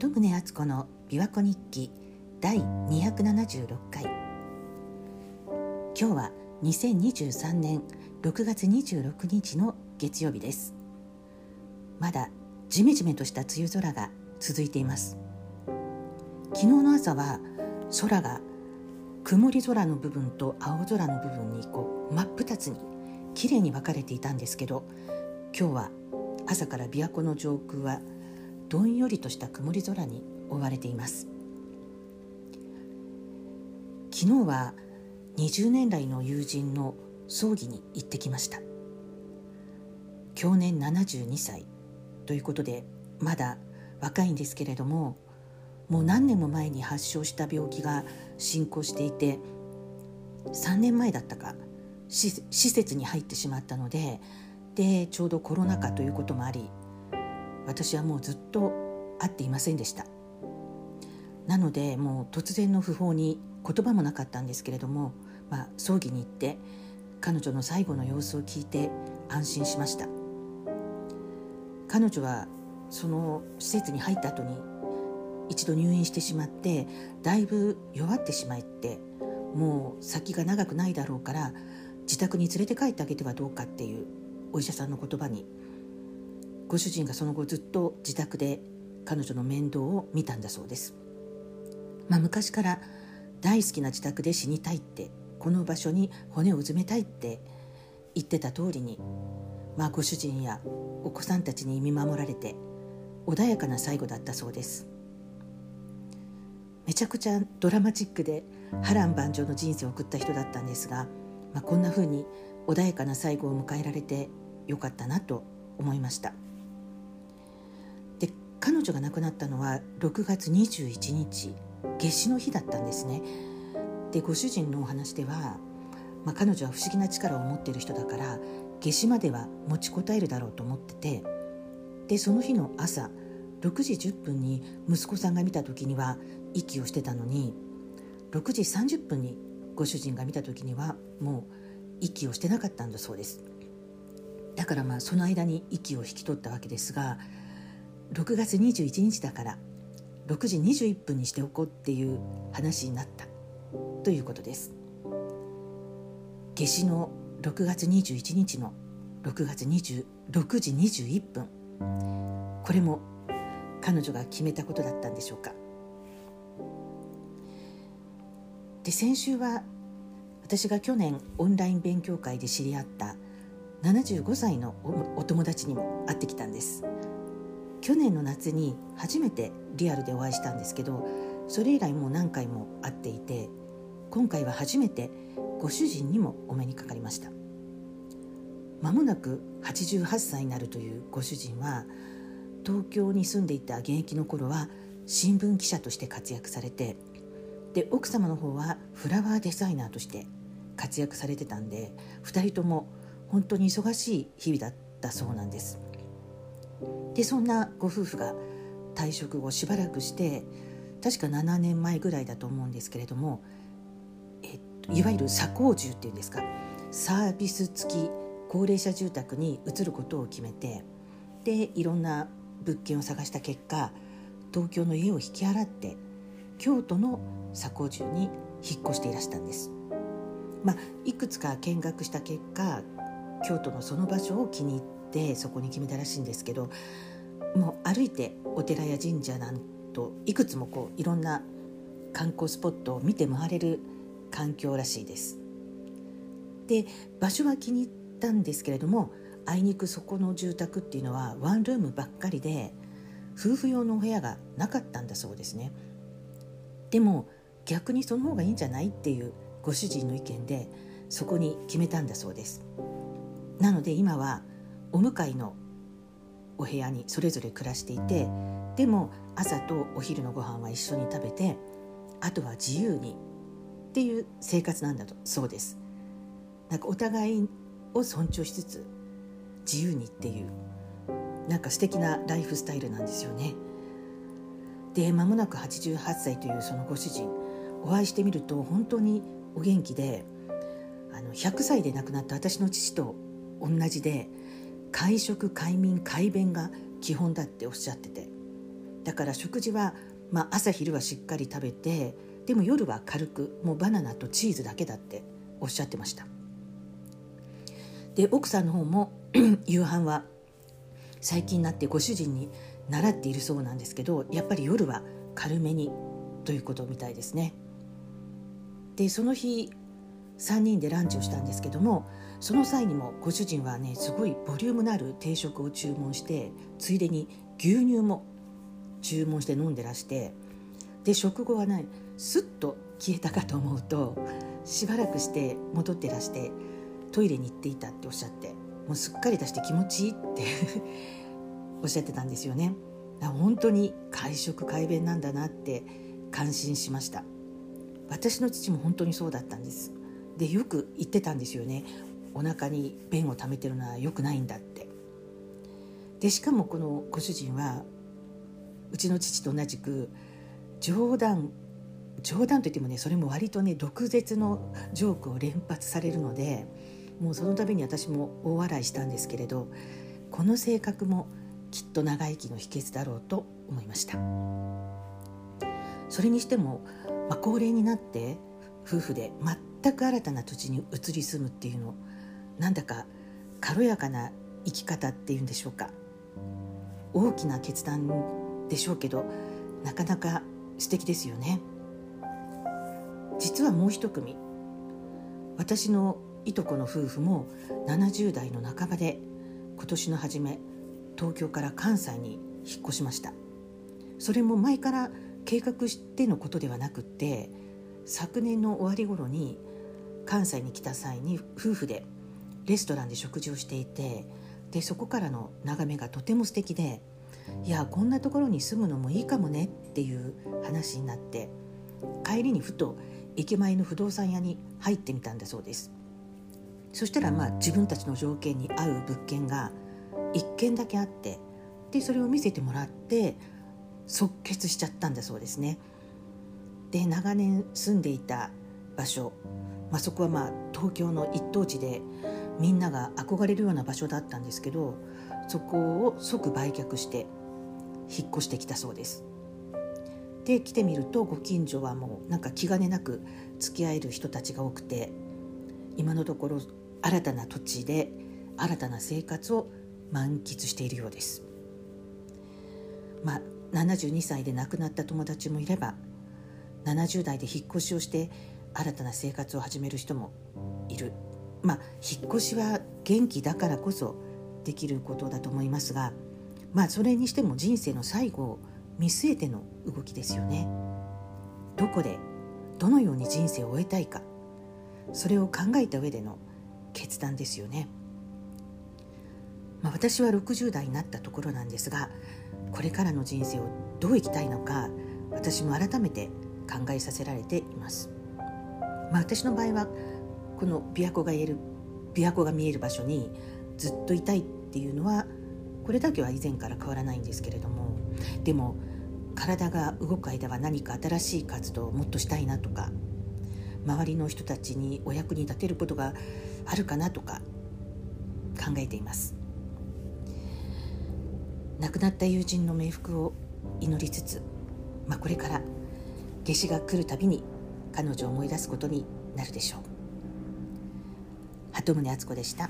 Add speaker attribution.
Speaker 1: 鳩宗敦子の琵琶湖日記第276回。今日は2023年6月26日の月曜日です。まだジメジメとした梅雨空が続いています。昨日の朝は空が曇り空の部分と青空の部分にこう真っ二つに綺麗に分かれていたんですけど今日は朝から琵琶湖の上空はどんよりとした曇り空に覆われています。昨日は20年来の友人の葬儀に行ってきました。去年72歳ということでまだ若いんですけれどももう何年も前に発症した病気が進行していて3年前だったか施設に入ってしまったのででちょうどコロナ禍ということもあり私はもうずっと会っていませんでした。なのでもう突然の訃報に言葉もなかったんですけれども、まあ、葬儀に行って彼女の最後の様子を聞いて安心しました。彼女はその施設に入った後に一度入院してしまってだいぶ弱ってしまいってもう先が長くないだろうから自宅に連れて帰ってあげてはどうかっていうお医者さんの言葉にご主人がその後ずっと自宅で彼女の面倒を見たんだそうです、まあ、昔から大好きな自宅で死にたいってこの場所に骨をうずめたいって言ってた通りに、まあ、ご主人やお子さんたちに見守られて穏やかな最後だったそうです。めちゃくちゃドラマチックで波乱万丈の人生を送った人だったんですが、まあ、こんな風に穏やかな最後を迎えられてよかったなと思いました。彼女が亡くなったのは6月21日夏至の日だったんですね。でご主人のお話では、まあ、彼女は不思議な力を持っている人だから夏至までは持ちこたえるだろうと思っててでその日の朝6時10分に息子さんが見た時には息をしてたのに6時30分にご主人が見た時にはもう息をしてなかったんだそうです。だからまあその間に息を引き取ったわけですが6月21日だから6時21分にしておこうっていう話になった。ということです。夏至の6月21日の6月26時21分これも彼女が決めたことだったんでしょうか。で先週は私が去年オンライン勉強会で知り合った75歳のお友達にも会ってきたんです。去年の夏に初めてリアルでお会いしたんですけどそれ以来もう何回も会っていて今回は初めてご主人にもお目にかかりました。間もなく88歳になるというご主人は東京に住んでいた現役の頃は新聞記者として活躍されてで奥様の方はフラワーデザイナーとして活躍されてたんで2人とも本当に忙しい日々だったそうなんです。でそんなご夫婦が退職後しばらくして確か7年前ぐらいだと思うんですけれども、えっと、いわゆる左工住っていうんですかサービス付き高齢者住宅に移ることを決めてでいろんな物件を探した結果東京の家を引き払って京都の左工住に引っ越していらしたんです。まあ、いくつか見学した結果京都のその場所を気に入ってそこに決めたらしいんですけどもう歩いてお寺や神社なんといくつもこういろんな観光スポットを見て回れる環境らしいです。で場所は気に入ったんですけれどもあいにくそこの住宅っていうのはワンルームばっかりで夫婦用のお部屋がなかったんだそうですね。でも逆にその方がいいんじゃないっていうご主人の意見でそこに決めたんだそうです。なので今はお向かいのお部屋にそれぞれ暮らしていてでも朝とお昼のご飯は一緒に食べてあとは自由にっていう生活なんだとそうです。なんかお互いを尊重しつつ自由にっていうなんか素敵なライフスタイルなんですよね。で間もなく88歳というそのご主人お会いしてみると本当にお元気であの100歳で亡くなった私の父と同じで会食快眠快便が基本だっておっしゃってて。だから食事は、まあ、朝昼はしっかり食べてでも夜は軽くもうバナナとチーズだけだっておっしゃってました。で奥さんの方も 夕飯は最近になってご主人に習っているそうなんですけどやっぱり夜は軽めにということみたいですね。でその日3人でランチをしたんですけどもその際にもご主人はねすごいボリュームのある定食を注文してついでに牛乳も注文して飲んでらしてで食後はねすっと消えたかと思うとしばらくして戻ってらしてトイレに行っていたっておっしゃってもうすっかり出して気持ちいいって おっしゃってたんですよね。本当に会食快便なんだなって感心しました。私の父も本当にそうだったんです。でよく言ってたんですよね。お腹に便を溜めてるのは良くないんだって。でしかもこのご主人はうちの父と同じく冗談冗談といってもねそれも割とね毒舌のジョークを連発されるのでもうその度に私も大笑いしたんですけれどこの性格もきっと長生きの秘訣だろうと思いました。それにしても、まあ、高齢になって夫婦で全く新たな土地に移り住むっていうのなんだか軽やかな生き方っていうんでしょうか。大きな決断でしょうけどなかなか素敵ですよね。実はもう一組私のいとこの夫婦も70代の半ばで今年の初め東京から関西に引っ越しました。それも前から計画してのことではなくって昨年の終わり頃に関西に来た際に夫婦でレストランで食事をしていてでそこからの眺めがとても素敵でいやこんなところに住むのもいいかもねっていう話になって帰りにふと駅前の不動産屋に入ってみたんだそうです。そしたらまあ自分たちの条件に合う物件が1軒だけあってでそれを見せてもらって即決しちゃったんだそうですね。で長年住んでいた場所、まあ、そこはまあ東京の一等地でみんなが憧れるような場所だったんですけどそこを即売却して引っ越してきたそうです。で来てみるとご近所はもうなんか気兼ねなく付き合える人たちが多くて今のところ新たな土地で新たな生活を満喫しているようです。まあ72歳で亡くなった友達もいれば70代で引っ越しをして新たな生活を始める人もいる。まあ引っ越しは元気だからこそできることだと思いますがまあそれにしても人生の最後を見据えての動きですよね。どこでどのように人生を終えたいかそれを考えた上での決断ですよね、まあ、私は60代になったところなんですがこれからの人生をどう生きたいのか私も改めて考えさせられています。まあ、私の場合はこの琵琶湖が言える琵琶湖が見える場所にずっといたいっていうのはこれだけは以前から変わらないんですけれどもでも体が動く間は何か新しい活動をもっとしたいなとか周りの人たちにお役に立てることがあるかなとか考えています。亡くなった友人の冥福を祈りつつ、まあ、これから夏至が来るたびに彼女を思い出すことになるでしょう鳩宗敦子でした。